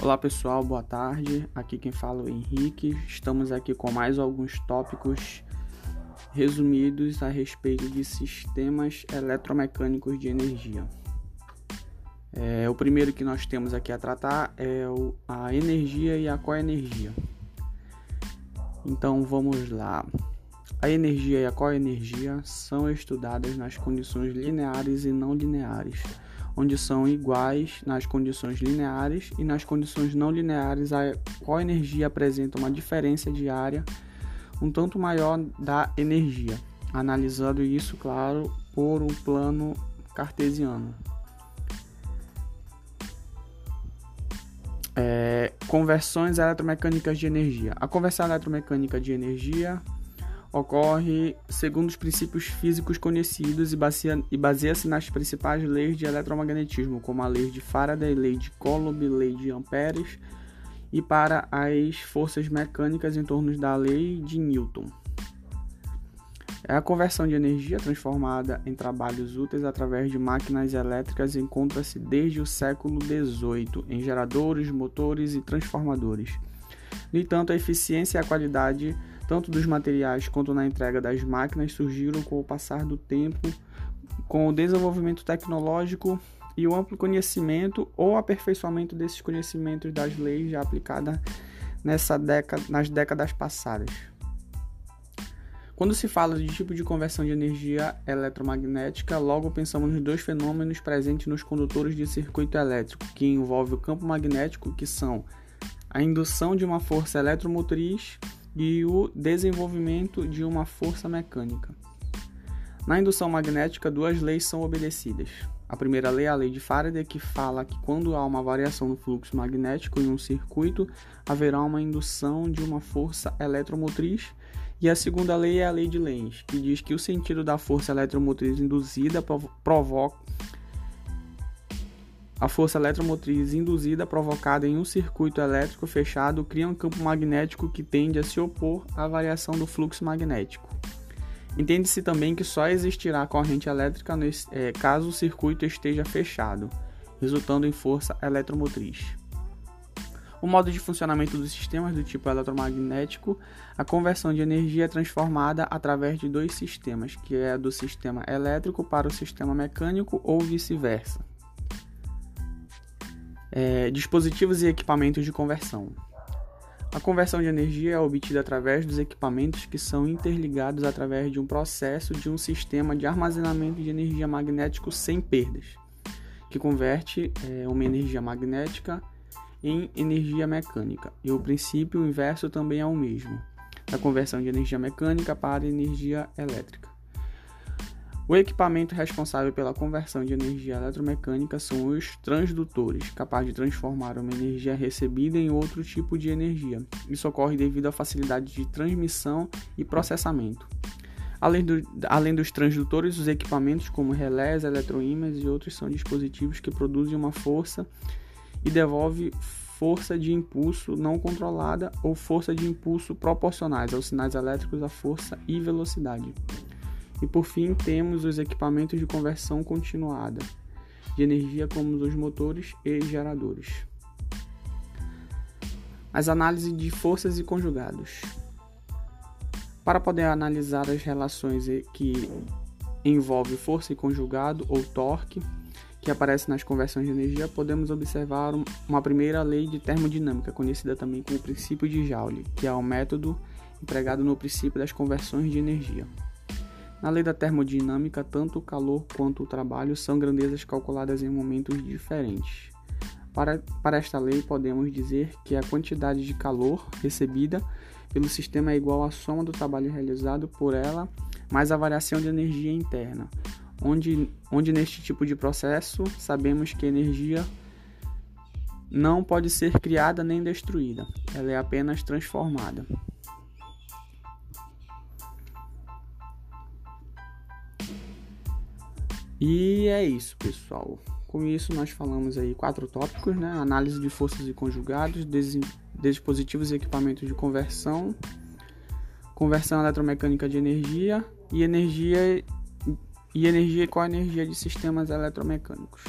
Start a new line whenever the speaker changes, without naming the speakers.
Olá pessoal, boa tarde. Aqui quem fala é o Henrique. Estamos aqui com mais alguns tópicos resumidos a respeito de sistemas eletromecânicos de energia. É, o primeiro que nós temos aqui a tratar é o, a energia e a coenergia. Então vamos lá. A energia e a coenergia são estudadas nas condições lineares e não lineares onde são iguais nas condições lineares e nas condições não lineares a coenergia apresenta uma diferença de área um tanto maior da energia, analisando isso, claro, por um plano cartesiano. É, conversões eletromecânicas de energia. A conversão eletromecânica de energia ocorre segundo os princípios físicos conhecidos e baseia-se nas principais leis de eletromagnetismo, como a lei de Faraday, lei de Coulomb, lei de Amperes, e para as forças mecânicas em torno da lei de Newton. É a conversão de energia transformada em trabalhos úteis através de máquinas elétricas encontra-se desde o século XVIII em geradores, motores e transformadores. No entanto, a eficiência e a qualidade tanto dos materiais quanto na entrega das máquinas, surgiram com o passar do tempo, com o desenvolvimento tecnológico e o amplo conhecimento ou aperfeiçoamento desses conhecimentos das leis já aplicadas nessa década, nas décadas passadas. Quando se fala de tipo de conversão de energia eletromagnética, logo pensamos nos dois fenômenos presentes nos condutores de circuito elétrico, que envolve o campo magnético, que são a indução de uma força eletromotriz e o desenvolvimento de uma força mecânica. Na indução magnética, duas leis são obedecidas. A primeira lei é a lei de Faraday, que fala que quando há uma variação no fluxo magnético em um circuito, haverá uma indução de uma força eletromotriz. E a segunda lei é a lei de Lenz, que diz que o sentido da força eletromotriz induzida provoca a força eletromotriz induzida provocada em um circuito elétrico fechado cria um campo magnético que tende a se opor à variação do fluxo magnético. Entende-se também que só existirá corrente elétrica nesse, é, caso o circuito esteja fechado, resultando em força eletromotriz. O modo de funcionamento dos sistemas do tipo eletromagnético, a conversão de energia é transformada através de dois sistemas, que é do sistema elétrico para o sistema mecânico ou vice-versa. É, dispositivos e equipamentos de conversão. A conversão de energia é obtida através dos equipamentos que são interligados através de um processo de um sistema de armazenamento de energia magnético sem perdas, que converte é, uma energia magnética em energia mecânica. E o princípio inverso também é o mesmo, da conversão de energia mecânica para energia elétrica. O equipamento responsável pela conversão de energia eletromecânica são os transdutores, capazes de transformar uma energia recebida em outro tipo de energia. Isso ocorre devido à facilidade de transmissão e processamento. Além, do, além dos transdutores, os equipamentos como relés, eletroímãs e outros são dispositivos que produzem uma força e devolvem força de impulso não controlada ou força de impulso proporcionais aos sinais elétricos à força e velocidade. E por fim, temos os equipamentos de conversão continuada de energia, como os motores e geradores. As análises de forças e conjugados. Para poder analisar as relações que envolvem força e conjugado ou torque que aparece nas conversões de energia, podemos observar uma primeira lei de termodinâmica, conhecida também como princípio de Joule, que é o método empregado no princípio das conversões de energia. Na lei da termodinâmica, tanto o calor quanto o trabalho são grandezas calculadas em momentos diferentes. Para, para esta lei, podemos dizer que a quantidade de calor recebida pelo sistema é igual à soma do trabalho realizado por ela mais a variação de energia interna, onde, onde neste tipo de processo sabemos que energia não pode ser criada nem destruída, ela é apenas transformada. E é isso, pessoal. Com isso, nós falamos aí quatro tópicos, né? Análise de forças e conjugados, dispositivos e equipamentos de conversão, conversão eletromecânica de energia e energia e energia com a energia de sistemas eletromecânicos.